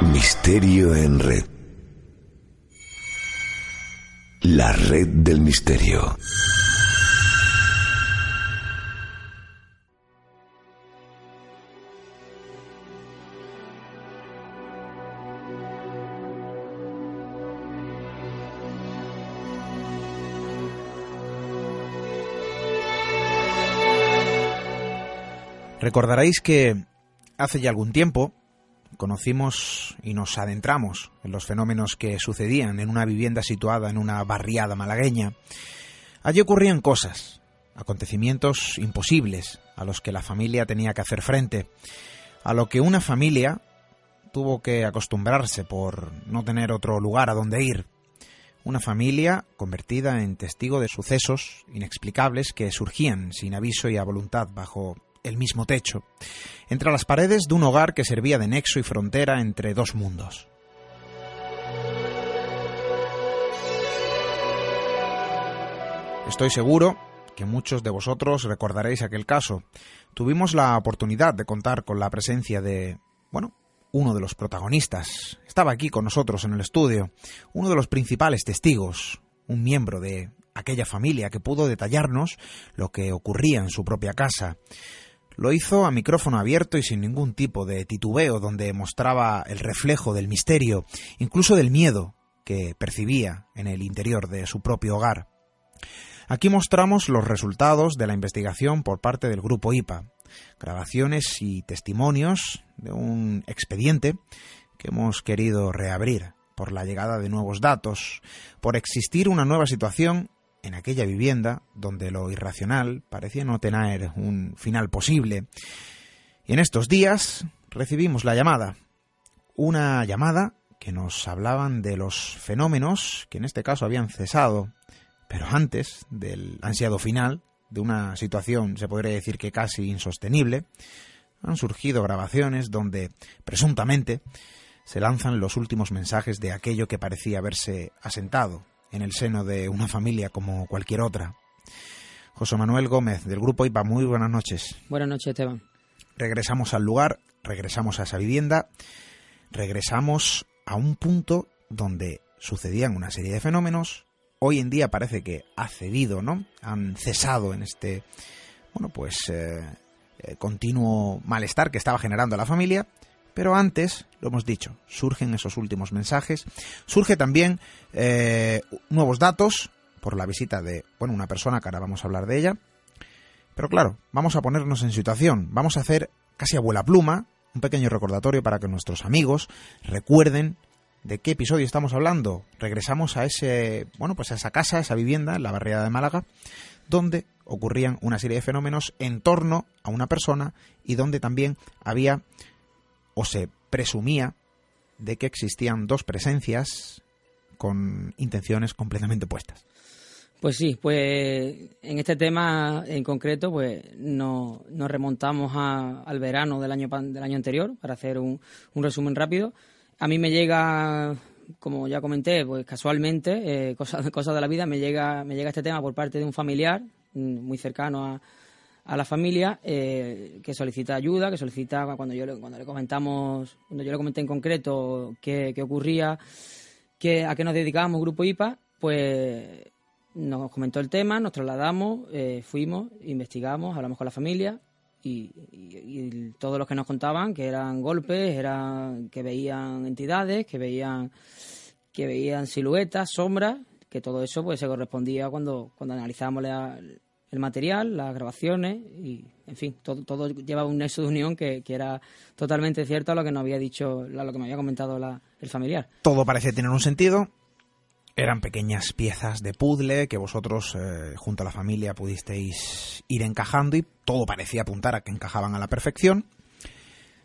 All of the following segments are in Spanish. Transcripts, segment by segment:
Misterio en red. La red del misterio. Recordaréis que hace ya algún tiempo conocimos y nos adentramos en los fenómenos que sucedían en una vivienda situada en una barriada malagueña. Allí ocurrían cosas, acontecimientos imposibles a los que la familia tenía que hacer frente, a lo que una familia tuvo que acostumbrarse por no tener otro lugar a donde ir. Una familia convertida en testigo de sucesos inexplicables que surgían sin aviso y a voluntad bajo el mismo techo, entre las paredes de un hogar que servía de nexo y frontera entre dos mundos. Estoy seguro que muchos de vosotros recordaréis aquel caso. Tuvimos la oportunidad de contar con la presencia de, bueno, uno de los protagonistas. Estaba aquí con nosotros en el estudio, uno de los principales testigos, un miembro de aquella familia que pudo detallarnos lo que ocurría en su propia casa. Lo hizo a micrófono abierto y sin ningún tipo de titubeo, donde mostraba el reflejo del misterio, incluso del miedo que percibía en el interior de su propio hogar. Aquí mostramos los resultados de la investigación por parte del grupo IPA, grabaciones y testimonios de un expediente que hemos querido reabrir por la llegada de nuevos datos, por existir una nueva situación en aquella vivienda donde lo irracional parecía no tener un final posible. Y en estos días recibimos la llamada. Una llamada que nos hablaban de los fenómenos que en este caso habían cesado, pero antes del ansiado final, de una situación, se podría decir que casi insostenible, han surgido grabaciones donde, presuntamente, se lanzan los últimos mensajes de aquello que parecía haberse asentado en el seno de una familia como cualquier otra. José Manuel Gómez, del Grupo IPA, muy buenas noches. Buenas noches, Esteban. Regresamos al lugar, regresamos a esa vivienda, regresamos a un punto donde sucedían una serie de fenómenos. Hoy en día parece que ha cedido, ¿no? Han cesado en este, bueno, pues eh, eh, continuo malestar que estaba generando la familia. Pero antes, lo hemos dicho, surgen esos últimos mensajes, surge también eh, nuevos datos por la visita de, bueno, una persona que ahora vamos a hablar de ella. Pero claro, vamos a ponernos en situación, vamos a hacer casi abuela pluma, un pequeño recordatorio para que nuestros amigos recuerden de qué episodio estamos hablando. Regresamos a ese, bueno, pues a esa casa, a esa vivienda en la barriada de Málaga, donde ocurrían una serie de fenómenos en torno a una persona y donde también había o se presumía de que existían dos presencias con intenciones completamente opuestas. Pues sí, pues en este tema en concreto, pues nos, remontamos al verano del año del año anterior para hacer un, resumen rápido. A mí me llega, como ya comenté, pues casualmente, eh, cosas, cosas de la vida, me llega me llega este tema por parte de un familiar mm, muy cercano a, a la familia eh, que solicita ayuda, que solicita cuando yo le, cuando le comentamos, cuando yo le comenté en concreto qué, ocurría, que, a qué nos dedicábamos Grupo IPA, pues nos comentó el tema, nos trasladamos, eh, fuimos, investigamos, hablamos con la familia y, todos los que nos contaban que eran golpes, eran que veían entidades, que veían que veían siluetas, sombras, que todo eso pues se correspondía cuando cuando analizábamos la, el material, las grabaciones y, en fin, todo, todo lleva un nexo de unión que, era totalmente cierto a lo que nos había dicho, a lo que me había comentado el familiar. Todo parece tener un sentido. Eran pequeñas piezas de puzzle que vosotros, eh, junto a la familia, pudisteis ir encajando y todo parecía apuntar a que encajaban a la perfección.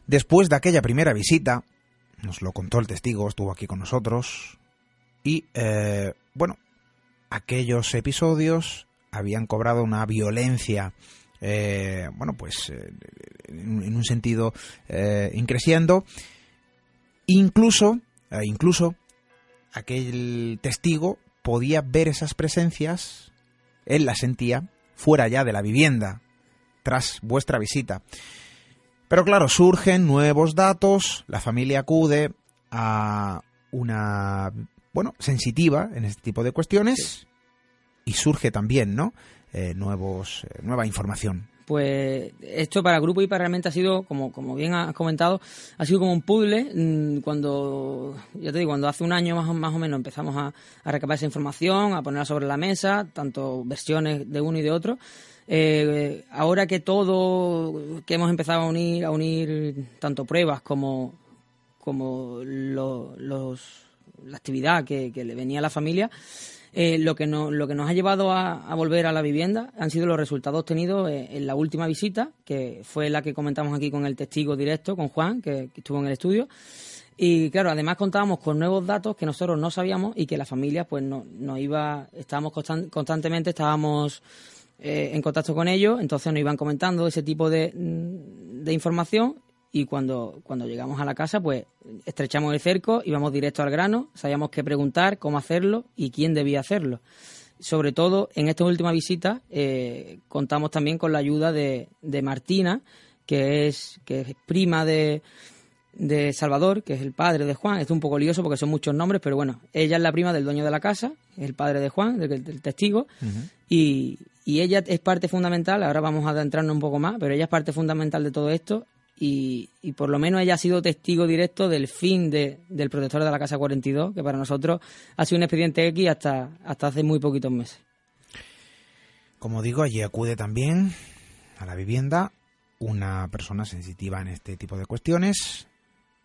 Después de aquella primera visita, nos lo contó el testigo, estuvo aquí con nosotros, y, eh, bueno, aquellos episodios habían cobrado una violencia eh, bueno, pues eh, en, un sentido eh, increciendo. Incluso, incluso aquel testigo podía ver esas presencias, él las sentía, fuera ya de la vivienda, tras vuestra visita. Pero claro, surgen nuevos datos, la familia acude a una, bueno, sensitiva en este tipo de cuestiones y surge también, ¿no? Eh, nuevos, eh, nueva información. Pues esto para Grupo IPA realmente ha sido, como, como bien has comentado, ha sido como un puzzle. mm, Cuando, ya te digo, cuando hace un año más, o- más o menos empezamos a, a recabar esa información, a ponerla sobre la mesa, tanto versiones de uno y de otro. Eh, ahora que todo, que hemos empezado a unir, a unir tanto pruebas como, como lo- los, la actividad que le venía a la familia, eh, lo, que no- lo que nos ha llevado a, volver a la vivienda han sido los resultados obtenidos eh, en la última visita, que fue la que comentamos aquí con el testigo directo, con Juan, que, estuvo en el estudio. Y claro, además contábamos con nuevos datos que nosotros no sabíamos y que la familia pues no, nos iba, estábamos constan- constantemente, estábamos eh, en contacto con ellos, entonces nos iban comentando ese tipo de, mm, de información y cuando, cuando llegamos a la casa pues estrechamos el cerco, íbamos directo al grano, sabíamos qué preguntar, cómo hacerlo y quién debía hacerlo. Sobre todo en esta última visita eh, contamos también con la ayuda de, de Martina, que es, que es prima de, de Salvador, que es el padre de Juan. Esto es un poco lioso porque son muchos nombres, pero bueno, ella es la prima del dueño de la casa, es el padre de Juan, del, del testigo, y, y ella es parte fundamental, ahora vamos a adentrarnos un poco más, pero ella es parte fundamental de todo esto y, y por lo menos ella ha sido testigo directo del fin de, del protector de la Casa 42, que para nosotros ha sido un expediente X hasta, hasta hace muy poquitos meses. Como digo, allí acude también a la vivienda una persona sensitiva en este tipo de cuestiones.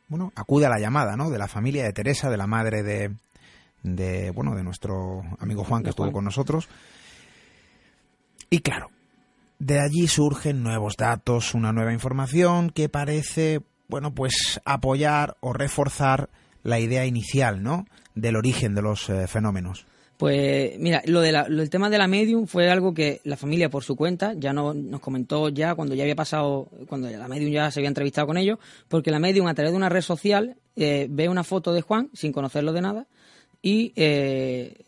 Bueno, acude a la llamada, ¿no? De la familia de Teresa, de la madre de, de bueno, de nuestro amigo Juan que De estuvo Juan. con nosotros. Y claro, de allí surgen nuevos datos, una nueva información que parece, bueno, pues apoyar o reforzar la idea inicial, ¿no? Del origen de los eh, fenómenos. Pues mira, lo, de del tema de la medium fue algo que la familia por su cuenta ya no, nos comentó ya cuando ya había pasado, cuando la medium ya se había entrevistado con ellos, porque la medium a través de una red social eh, ve una foto de Juan sin conocerlo de nada y eh,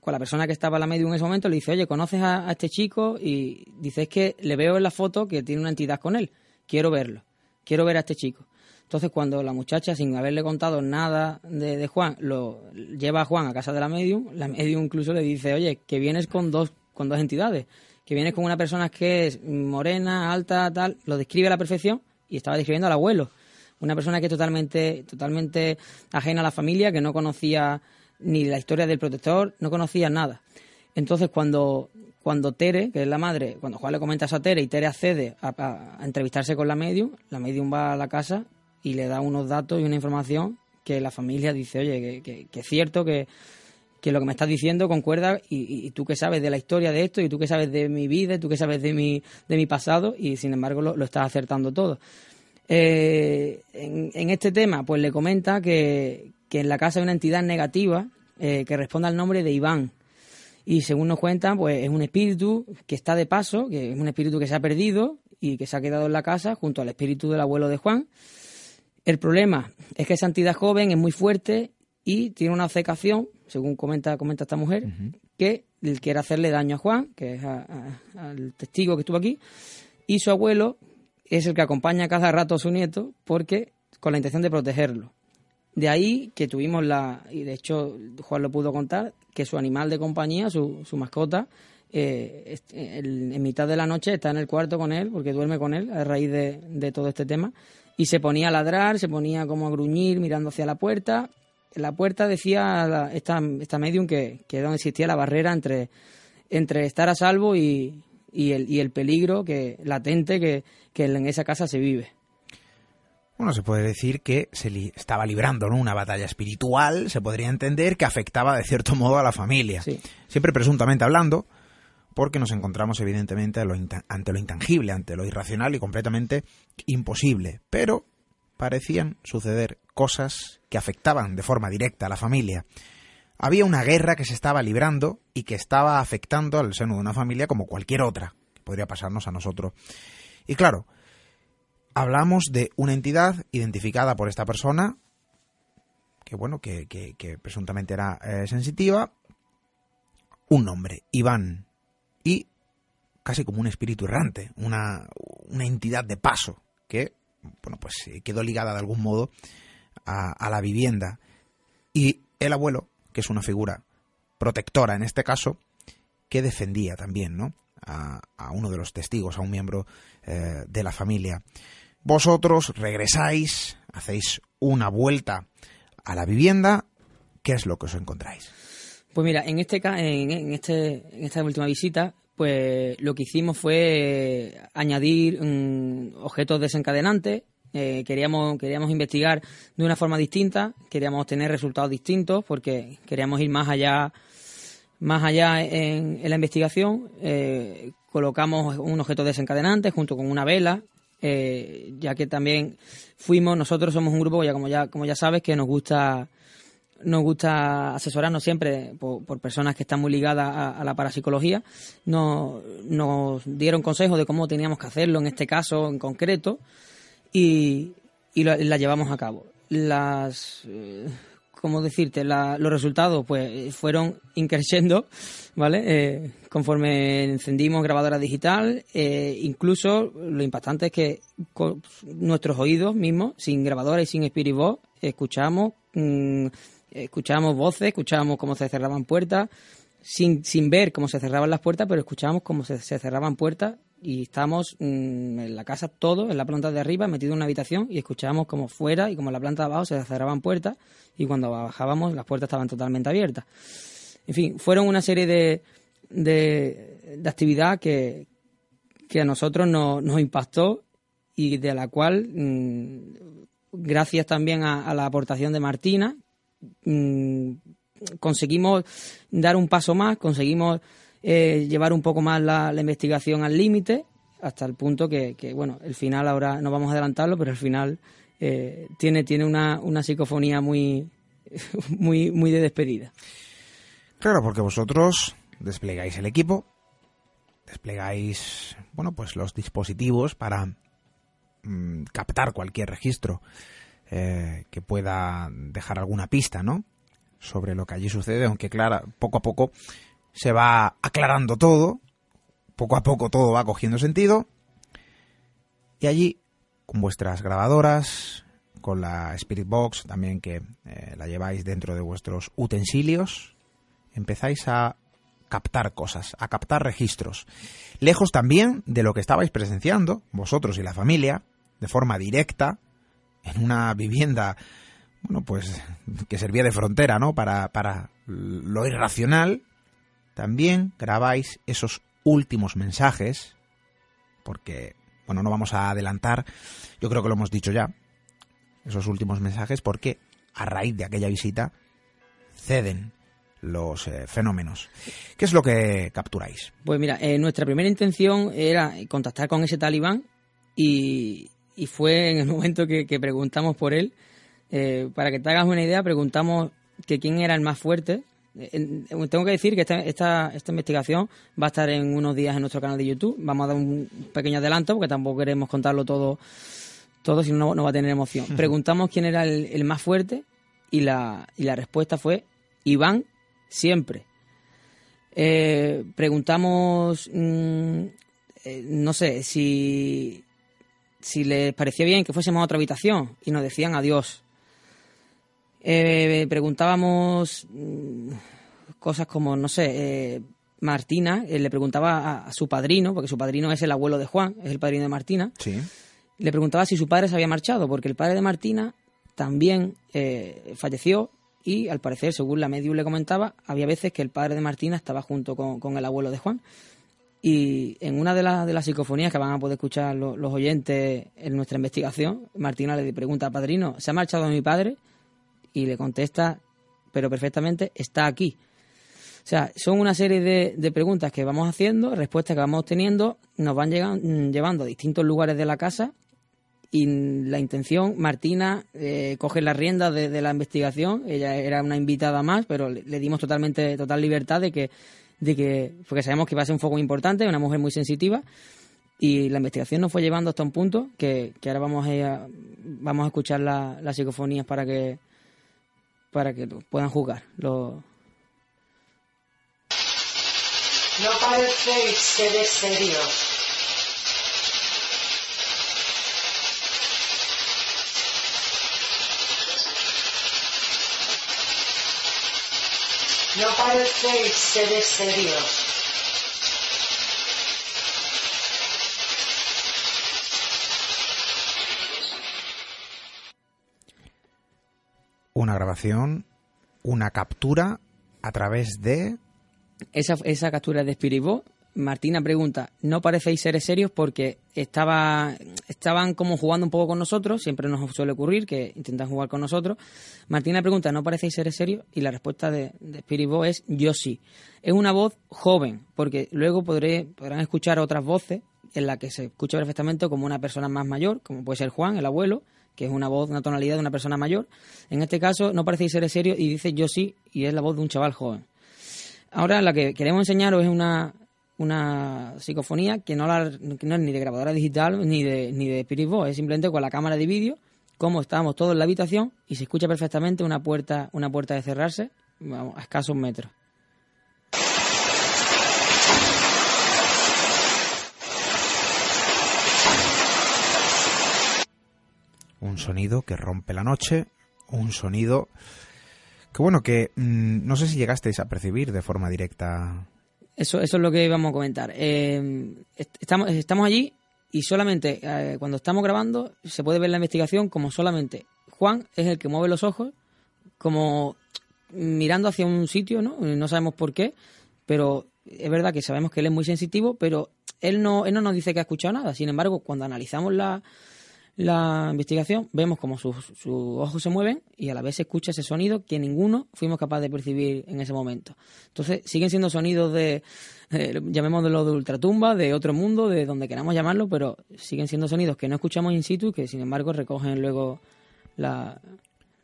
con la persona que estaba la medium en ese momento le dice, oye, ¿conoces a, a este chico? Y dice, es que le veo en la foto que tiene una entidad con él, quiero verlo, quiero ver a este chico. Entonces, cuando la muchacha, sin haberle contado nada de, de Juan, lo lleva a Juan a casa de la medium, la medium incluso le dice, oye, que vienes con dos, con dos entidades, que vienes con una persona que es morena, alta, tal, lo describe a la perfección y estaba describiendo al abuelo. Una persona que es totalmente, totalmente ajena a la familia, que no conocía ni la historia del protector, no conocía nada. Entonces, cuando, cuando Tere, que es la madre, cuando Juan le comenta eso a Tere y Tere accede a, entrevistarse con la medium, la medium va a la casa y le da unos datos y una información que la familia dice, oye, que, que- es cierto que, que lo que me estás diciendo concuerda y, y- tú que sabes de la historia de esto y tú que sabes de mi vida y tú que sabes de mi, de mi pasado y sin embargo lo, lo estás acertando todo. Eh, en este tema, pues le comenta que, que en la casa hay una entidad negativa eh, que responde al nombre de Iván. Y según nos cuentan, pues es un espíritu que está de paso, que es un espíritu que se ha perdido y que se ha quedado en la casa junto al espíritu del abuelo de Juan. El problema es que esa entidad joven es muy fuerte y tiene una obcecación, según comenta, comenta esta mujer, que quiere hacerle daño a Juan, que es a- a- al testigo que estuvo aquí, y su abuelo es el que acompaña cada rato a su nieto porque con la intención de protegerlo. De ahí que tuvimos la, y de hecho Juan lo pudo contar, que su animal de compañía, su, su mascota, eh, en mitad de la noche está en el cuarto con él, porque duerme con él a raíz de, de todo este tema, y se ponía a ladrar, se ponía como a gruñir mirando hacia la puerta. En la puerta decía la- esta, esta medium que, que donde existía la barrera entre, entre estar a salvo y, y, el, y el peligro que latente que, que en esa casa se vive. Bueno, se puede decir que se li- estaba librando ¿no? una batalla espiritual, se podría entender que afectaba de cierto modo a la familia. Sí. Siempre presuntamente hablando, porque nos encontramos evidentemente a lo ante lo intangible, ante lo irracional y completamente imposible. Pero parecían suceder cosas que afectaban de forma directa a la familia. Había una guerra que se estaba librando y que estaba afectando al seno de una familia como cualquier otra, que podría pasarnos a nosotros. Y claro, hablamos de una entidad identificada por esta persona, que bueno, que, presuntamente era eh, sensitiva, un nombre, Iván, y casi como un espíritu errante, una, una entidad de paso, que bueno, pues eh, quedó ligada de algún modo a, la vivienda. Y el abuelo, que es una figura protectora en este caso, que defendía también ¿no? a, uno de los testigos, a un miembro eh, de la familia. Vosotros regresáis, hacéis una vuelta a la vivienda, ¿qué es lo que os encontráis? Pues mira, en este en, este en esta última visita, pues lo que hicimos fue añadir mm, objetos desencadenantes. Eh, queríamos queríamos investigar de una forma distinta, queríamos tener resultados distintos porque queríamos ir más allá más allá en, la investigación. Eh, colocamos un objeto desencadenante junto con una vela eh, ya que también fuimos, nosotros somos un grupo, ya como ya, como ya sabes, que nos gusta nos gusta asesorarnos siempre por, personas que están muy ligadas a, la parapsicología. Nos, nos, dieron consejos de cómo teníamos que hacerlo en este caso en concreto y, y la llevamos a cabo. Las, eh, ¿cómo decirte? los resultados pues fueron increciendo, ¿vale? Eh, conforme encendimos grabadora digital, eh, incluso lo impactante es que nuestros oídos mismos, sin grabadora y sin Spirit Box, escuchamos, mm, escuchamos voces, escuchamos cómo se cerraban puertas, sin, sin ver cómo se cerraban las puertas, pero escuchamos cómo se, se cerraban puertas y estábamos mm, en la casa todos, en la planta de arriba, metidos en una habitación y escuchábamos como fuera y como en la planta de abajo se cerraban puertas y cuando bajábamos las puertas estaban totalmente abiertas. En fin, fueron una serie de, de, de actividad que, que a nosotros nos impactó y de la cual, mm, gracias también a, la aportación de Martina, mm, conseguimos dar un paso más, conseguimos eh, llevar un poco más la, investigación al límite, hasta el punto que, bueno, el final ahora no vamos a adelantarlo, pero el final eh, tiene, tiene una, una psicofonía muy, muy, muy de despedida. Claro, porque vosotros desplegáis el equipo, desplegáis, bueno, pues los dispositivos para mm, captar cualquier registro eh, que pueda dejar alguna pista, ¿no? Sobre lo que allí sucede, aunque claro, poco a poco se va aclarando todo, poco a poco todo va cogiendo sentido, y allí, con vuestras grabadoras, con la Spirit Box también que eh, la lleváis dentro de vuestros utensilios, empezáis a captar cosas, a captar registros, lejos también de lo que estabais presenciando, vosotros y la familia, de forma directa, en una vivienda, bueno, pues que servía de frontera, ¿no? Para, para lo irracional, también grabáis esos últimos mensajes, porque, bueno, no vamos a adelantar, yo creo que lo hemos dicho ya, esos últimos mensajes, porque a raíz de aquella visita ceden los eh, fenómenos. ¿Qué es lo que capturáis? Pues mira, eh, nuestra primera intención era contactar con ese talibán y, fue en el momento que, preguntamos por él. Eh, para que te hagas una idea, preguntamos que quién era el más fuerte tengo que decir que esta, esta, esta, investigación va a estar en unos días en nuestro canal de YouTube. Vamos a dar un pequeño adelanto porque tampoco queremos contarlo todo, todo si no, no va a tener emoción. Preguntamos quién era el, más fuerte y la, y la respuesta fue Iván siempre. Eh, preguntamos, mm, eh, no sé, si, si les parecía bien que fuésemos a otra habitación y nos decían adiós. Eh, preguntábamos mm, cosas como, no sé, eh, Martina eh, le preguntaba a, su padrino, porque su padrino es el abuelo de Juan, es el padrino de Martina. Sí. Le preguntaba si su padre se había marchado, porque el padre de Martina también falleció y al parecer, según la medium le comentaba, había veces que el padre de Martina estaba junto con, el abuelo de Juan. Y en una de, las de las psicofonías que van a poder escuchar los, los oyentes en nuestra investigación, Martina le pregunta al padrino, ¿se ha marchado mi padre? Y le contesta, pero perfectamente, está aquí. O sea, son una serie de, preguntas que vamos haciendo, respuestas que vamos obteniendo, nos van llevando a distintos lugares de la casa y la intención, Martina eh, coge la rienda de, la investigación, ella era una invitada más, pero le, dimos totalmente total libertad de que, de que, porque sabemos que va a ser un foco importante, una mujer muy sensitiva, y la investigación nos fue llevando hasta un punto que, ahora vamos a, vamos a escuchar las psicofonías para que para que lo puedan jugar. Lo... No parecéis seres. No parecéis seres serios. Grabación, una captura a través de... Esa, esa captura de Spiribó. Martina pregunta, ¿no parecéis seres serios? Porque estaba, estaban como jugando un poco con nosotros, siempre nos suele ocurrir que intentan jugar con nosotros. Martina pregunta, ¿no parecéis seres serios? Y la respuesta de, de es, yo sí. Es una voz joven, porque luego podré, podrán escuchar otras voces en la que se escucha perfectamente como una persona más mayor, como puede ser Juan, el abuelo, que es una voz, una tonalidad de una persona mayor. En este caso, no parecéis seres serios y dice yo sí, y es la voz de un chaval joven. Ahora, la que queremos enseñaros es una, una psicofonía que no, la, es ni de grabadora digital ni de, ni de Spirit Box, es simplemente con la cámara de vídeo, como estábamos todos en la habitación y se escucha perfectamente una puerta, una puerta de cerrarse vamos, a escasos metros. Un sonido que rompe la noche, un sonido que bueno, que mmm, no sé si llegasteis a percibir de forma directa. Eso, eso es lo que íbamos a comentar. Eh, estamos, estamos allí y solamente eh, cuando estamos grabando se puede ver la investigación como solamente Juan es el que mueve los ojos, como mirando hacia un sitio, ¿no? No sabemos por qué, pero es verdad que sabemos que él es muy sensitivo, pero él no, él no nos dice que ha escuchado nada. Sin embargo, cuando analizamos la, la investigación, vemos como sus, sus, ojos se mueven y a la vez se escucha ese sonido que ninguno fuimos capaces de percibir en ese momento. Entonces, siguen siendo sonidos de, eh, llamémoslo de ultratumba, de otro mundo, de donde queramos llamarlo, pero siguen siendo sonidos que no escuchamos in situ y que, sin embargo, recogen luego la,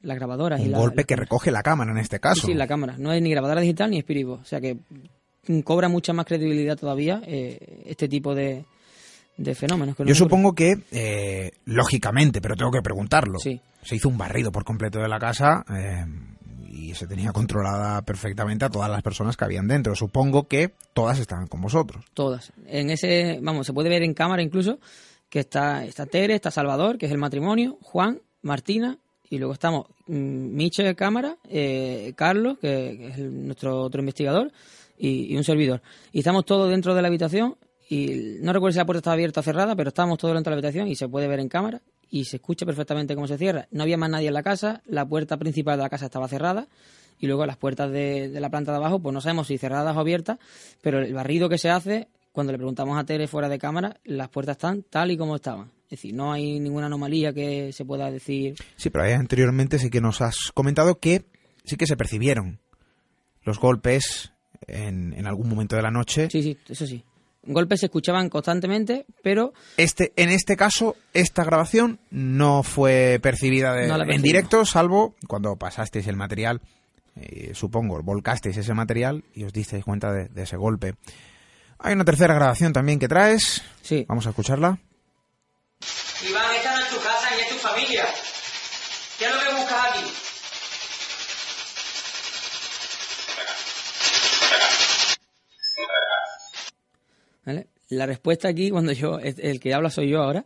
las grabadoras. Un y la, golpe la, que recoge la cámara en este caso. Sí, sí, la cámara. No es ni grabadora digital ni espirivo. O sea que cobra mucha más credibilidad todavía eh, este tipo de, de fenómenos. Que Yo supongo que, eh, lógicamente, pero tengo que preguntarlo, sí. se hizo un barrido por completo de la casa eh, y se tenía controlada perfectamente a todas las personas que habían dentro. Supongo que todas estaban con vosotros. Todas. En ese, vamos, se puede ver en cámara incluso que está, está Tere, está Salvador, que es el matrimonio, Juan, Martina, y luego estamos mm, Miche de cámara, eh, Carlos, que, que, es el, nuestro otro investigador, y, y un servidor. Y estamos todos dentro de la habitación y no recuerdo si la puerta estaba abierta o cerrada, pero estábamos todos dentro de la habitación y se puede ver en cámara y se escucha perfectamente cómo se cierra. No había más nadie en la casa, la puerta principal de la casa estaba cerrada y luego las puertas de, de la planta de abajo, pues no sabemos si cerradas o abiertas, pero el barrido que se hace, cuando le preguntamos a Tere fuera de cámara, las puertas están tal y como estaban. Es decir, no hay ninguna anomalía que se pueda decir. Sí, pero ahí anteriormente sí que nos has comentado que sí que se percibieron los golpes en, en algún momento de la noche. Sí, sí, eso sí golpes se escuchaban constantemente, pero... Este, en este caso, esta grabación no fue percibida de, no en directo, salvo cuando pasasteis el material, eh, supongo, volcasteis ese material y os disteis cuenta de, de, ese golpe. Hay una tercera grabación también que traes. Sí. Vamos a escucharla. Iván, ¿Vale? La respuesta aquí, cuando yo, el que habla soy yo ahora,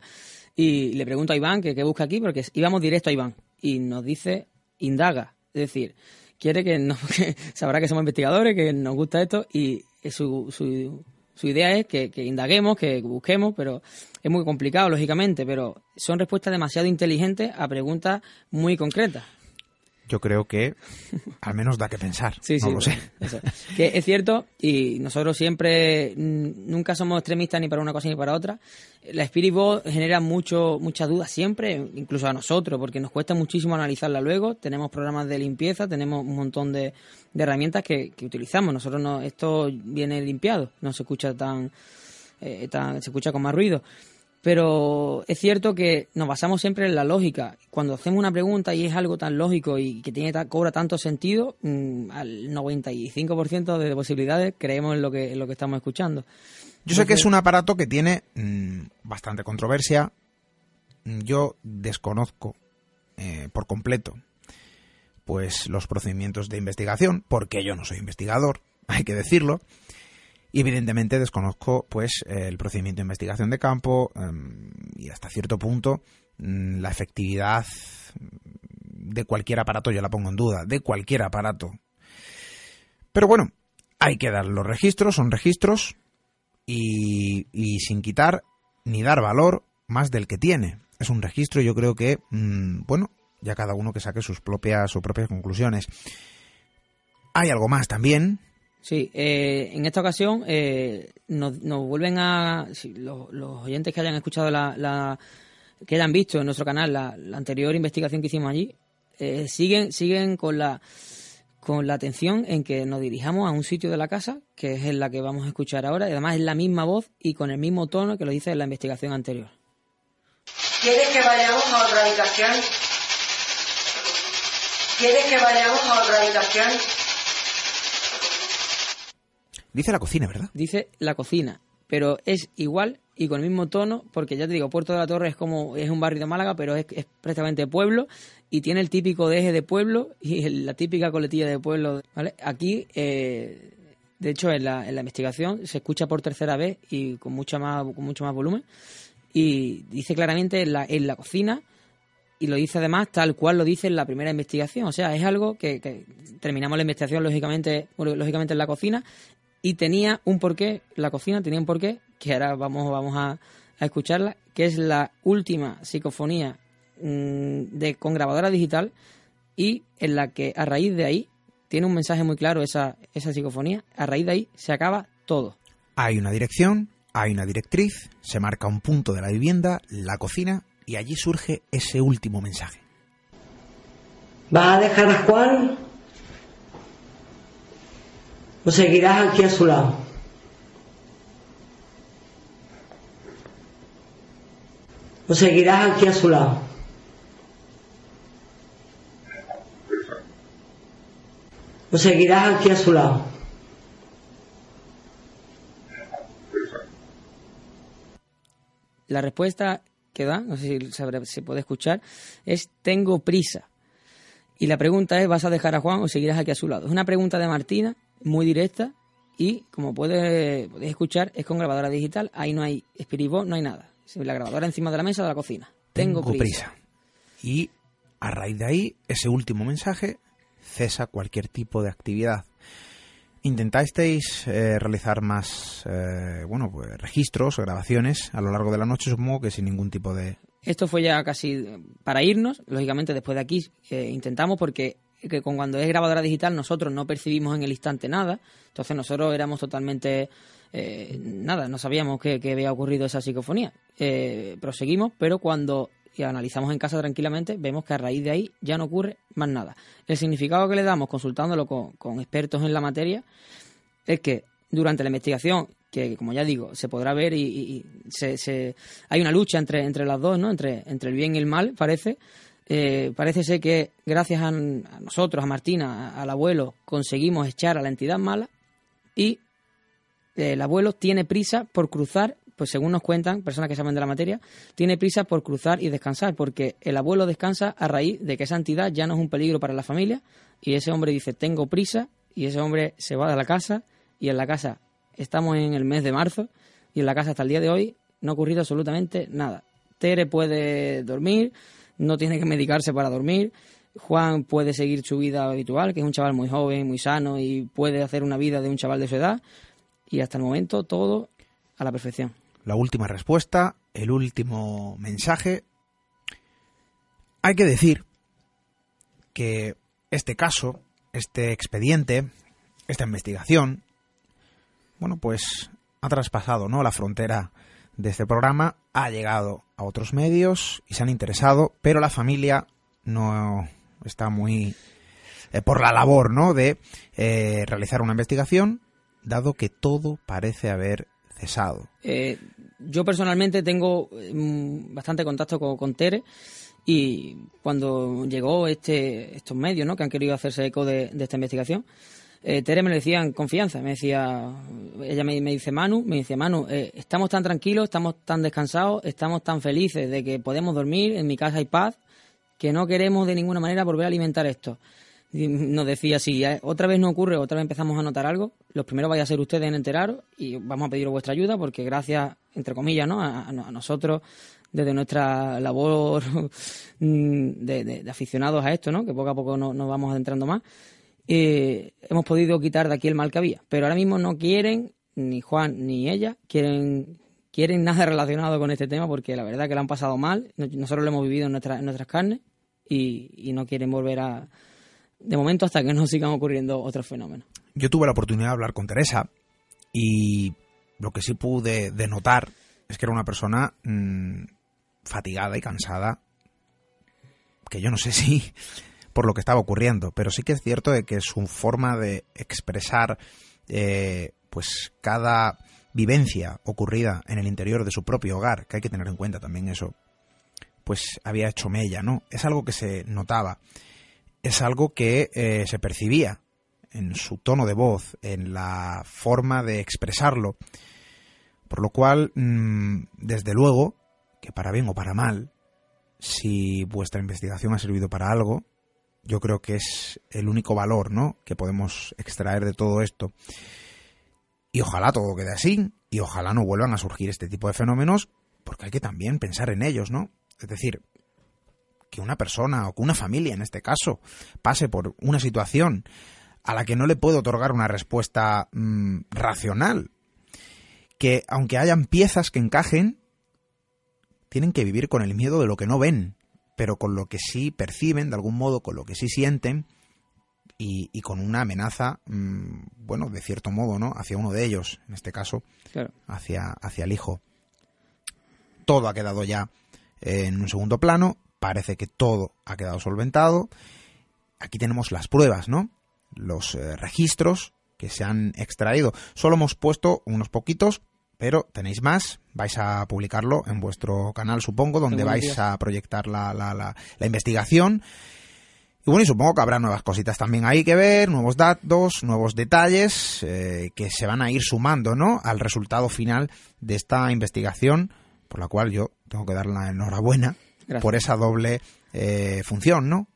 y le pregunto a Iván que qué busca aquí, porque íbamos directo a Iván, y nos dice, indaga, es decir, quiere que, nos, que sabrá que somos investigadores, que nos gusta esto, y su, su, su idea es que, que, indaguemos, que busquemos, pero es muy complicado, lógicamente, pero son respuestas demasiado inteligentes a preguntas muy concretas yo creo que al menos da que pensar. Sí, no sí, lo sé. Eso. Que es cierto, y nosotros siempre nunca somos extremistas ni para una cosa ni para otra. La Spirit Box genera mucho, muchas dudas siempre, incluso a nosotros, porque nos cuesta muchísimo analizarla luego. Tenemos programas de limpieza, tenemos un montón de, de herramientas que, que, utilizamos. Nosotros no, esto viene limpiado, no se escucha tan, eh, tan, se escucha con más ruido pero es cierto que nos basamos siempre en la lógica. Cuando hacemos una pregunta y es algo tan lógico y que tiene cobra tanto sentido, mmm, al 95% de posibilidades creemos en lo que, en lo que estamos escuchando. Yo sé que es un aparato que tiene mmm, bastante controversia. Yo desconozco eh, por completo pues los procedimientos de investigación, porque yo no soy investigador, hay que decirlo. Y evidentemente desconozco pues el procedimiento de investigación de campo um, y hasta cierto punto um, la efectividad de cualquier aparato, yo la pongo en duda, de cualquier aparato. Pero bueno, hay que dar los registros, son registros, y, y sin quitar ni dar valor más del que tiene. Es un registro, yo creo que, mm, bueno, ya cada uno que saque sus propias, sus propias conclusiones. Hay algo más también. Sí, eh, en esta ocasión eh, nos, nos vuelven a. los, oyentes que hayan escuchado la, la- que hayan visto en nuestro canal la, la anterior investigación que hicimos allí, eh, siguen, siguen con la con la atención en que nos dirijamos a un sitio de la casa, que es en la que vamos a escuchar ahora, y además es la misma voz y con el mismo tono que lo dice en la investigación anterior. ¿Quieres que vayamos a otra habitación? ¿Quieres que vayamos a otra habitación? Dice la cocina, ¿verdad? dice la cocina, pero es igual y con el mismo tono, porque ya te digo, Puerto de la Torre es como es un barrio de Málaga, pero es, es prácticamente pueblo y tiene el típico deje de pueblo y la típica coletilla de pueblo. ¿vale? Aquí, eh, de hecho, en la, en la investigación se escucha por tercera vez y con mucha más con mucho más volumen y dice claramente en la, la cocina y lo dice además tal cual lo dice en la primera investigación. O sea, es algo que, que terminamos la investigación lógicamente, bueno, lógicamente en la cocina y tenía un porqué, la cocina tenía un porqué, que ahora vamos, vamos a, a escucharla, que es la última psicofonía mm, de, con grabadora digital y en la que a raíz de ahí tiene un mensaje muy claro esa, esa psicofonía, a raíz de ahí se acaba todo. Hay una dirección, hay una directriz, se marca un punto de la vivienda, la cocina, y allí surge ese último mensaje. ¿Vas a dejar a Juan? ¿O seguirás aquí a su lado? ¿O seguirás aquí a su lado? ¿O seguirás aquí a su lado? La respuesta que da, no sé si se puede escuchar, es tengo prisa. Y la pregunta es, ¿vas a dejar a Juan o seguirás aquí a su lado? Es una pregunta de Martina, muy directa, y como puede, podéis escuchar, es con grabadora digital, ahí no hay Spirit Box, no hay nada. La grabadora encima de la mesa de la cocina. Tengo, prisa. Y a raíz de ahí, ese último mensaje cesa cualquier tipo de actividad. ¿Intentasteis eh, realizar más eh, bueno, pues, registros o grabaciones a lo largo de la noche? Supongo que sin ningún tipo de... Esto fue ya casi para irnos. Lógicamente, después de aquí eh, intentamos porque que con cuando es grabadora digital nosotros no percibimos en el instante nada. Entonces nosotros éramos totalmente eh, nada, no sabíamos que, había ocurrido esa psicofonía. Eh, proseguimos, pero cuando analizamos en casa tranquilamente, vemos que a raíz de ahí ya no ocurre más nada. El significado que le damos consultándolo con, con expertos en la materia es que durante la investigación, que como ya digo, se podrá ver y- y se, se- hay una lucha entre, entre las dos, ¿no? Entre, entre el bien y el mal, parece. Eh, parece ser que gracias a, a nosotros, a Martina, al abuelo, conseguimos echar a la entidad mala y el abuelo tiene prisa por cruzar, pues según nos cuentan personas que saben de la materia, tiene prisa por cruzar y descansar, porque el abuelo descansa a raíz de que esa entidad ya no es un peligro para la familia y ese hombre dice tengo prisa y ese hombre se va de la casa y en la casa estamos en el mes de marzo y en la casa hasta el día de hoy no ha ocurrido absolutamente nada. Tere puede dormir, no tiene que medicarse para dormir. Juan puede seguir su vida habitual, que es un chaval muy joven, muy sano y puede hacer una vida de un chaval de su edad. Y hasta el momento todo a la perfección. La última respuesta, el último mensaje. Hay que decir que este caso, este expediente, esta investigación, bueno, pues ha traspasado, ¿no? La frontera de este programa, ha llegado a otros medios y se han interesado, pero la familia no está muy eh, por la labor, ¿no? De eh, realizar una investigación, dado que todo parece haber cesado. Eh, yo personalmente tengo mm, bastante contacto con, con Tere y cuando llegó este, estos medios ¿no? que han querido hacerse eco de, de esta investigación, eh, Tere me lo decía en confianza, me decía, ella me, me dice Manu, me dice Manu, eh, estamos tan tranquilos, estamos tan descansados, estamos tan felices de que podemos dormir, en mi casa hay paz, que no queremos de ninguna manera volver a alimentar esto. Nos decía, si otra vez no ocurre, otra vez empezamos a notar algo, los primeros vais a ser ustedes en enteraros y vamos a pediros vuestra ayuda porque gracias, entre comillas, ¿no? a, nosotros, desde nuestra labor mm, de, aficionados a esto, ¿no? que poco a poco nos vamos adentrando más, eh, hemos podido quitar de aquí el mal que había. Pero ahora mismo no quieren, ni Juan ni ella, quieren quieren nada relacionado con este tema porque la verdad que lo han pasado mal. Nosotros lo hemos vivido en, nuestra, en nuestras carnes y, y no quieren volver a... De momento hasta que no sigan ocurriendo otros fenómenos. Yo tuve la oportunidad de hablar con Teresa y lo que sí pude denotar es que era una persona mmm, fatigada y cansada, que yo no sé si por lo que estaba ocurriendo, pero sí que es cierto de que su forma de expresar eh, pues cada vivencia ocurrida en el interior de su propio hogar, que hay que tener en cuenta también eso, pues había hecho mella, ¿no? Es algo que se notaba, es algo que eh, se percibía en su tono de voz, en la forma de expresarlo, por lo cual, mmm, desde luego, que para bien o para mal, si vuestra investigación ha servido para algo, yo creo que es el único valor, ¿no? que podemos extraer de todo esto. Y ojalá todo quede así, y ojalá no vuelvan a surgir este tipo de fenómenos, porque hay que también pensar en ellos, ¿no? Es decir, que una persona o que una familia en este caso pase por una situación a la que no le puede otorgar una respuesta mmm, racional, que aunque hayan piezas que encajen, tienen que vivir con el miedo de lo que no ven, pero con lo que sí perciben, de algún modo, con lo que sí sienten, y, y, con una amenaza, mmm, bueno, de cierto modo, ¿no? Hacia uno de ellos, en este caso, claro. hacia, hacia el hijo. Todo ha quedado ya en un segundo plano, parece que todo ha quedado solventado. Aquí tenemos las pruebas, ¿no? Los eh, registros que se han extraído. Solo hemos puesto unos poquitos, pero tenéis más. Vais a publicarlo en vuestro canal, supongo, donde vais a proyectar la, la, la, la investigación. Y bueno, y supongo que habrá nuevas cositas también ahí que ver, nuevos datos, nuevos detalles eh, que se van a ir sumando, ¿no? Al resultado final de esta investigación, por la cual yo tengo que dar la enhorabuena Gracias. por esa doble eh, función, ¿no?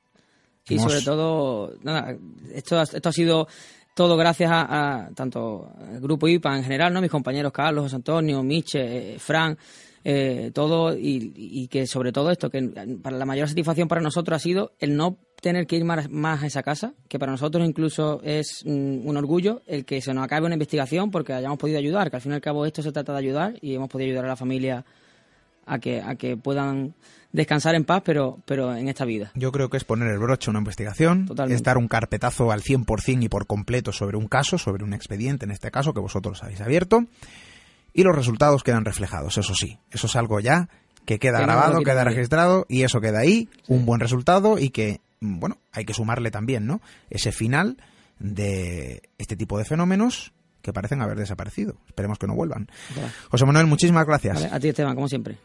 Y Hemos... sobre todo, nada, esto, esto ha sido todo gracias a, a, tanto al grupo IPA en general, ¿no? Mis compañeros Carlos, José Antonio, Miche, eh, Fran, eh, todo y, y, que sobre todo esto, que para la mayor satisfacción para nosotros ha sido el no tener que ir más, más a esa casa, que para nosotros incluso es mm, un orgullo el que se nos acabe una investigación porque hayamos podido ayudar, que al fin y al cabo esto se trata de ayudar y hemos podido ayudar a la familia a que, a que puedan descansar en paz, pero, pero en esta vida. Yo creo que es poner el broche a una investigación, Totalmente. es dar un carpetazo al 100% y por completo sobre un caso, sobre un expediente en este caso que vosotros habéis abierto y los resultados quedan reflejados, eso sí, eso es algo ya que queda Que grabado, queda registrado y eso queda ahí, un buen resultado y que, mm, bueno, hay que sumarle también, ¿no? Ese final de este tipo de fenómenos que parecen haber desaparecido. Esperemos que no vuelvan. José Manuel, muchísimas gracias. Vale, a ti, Esteban, como siempre.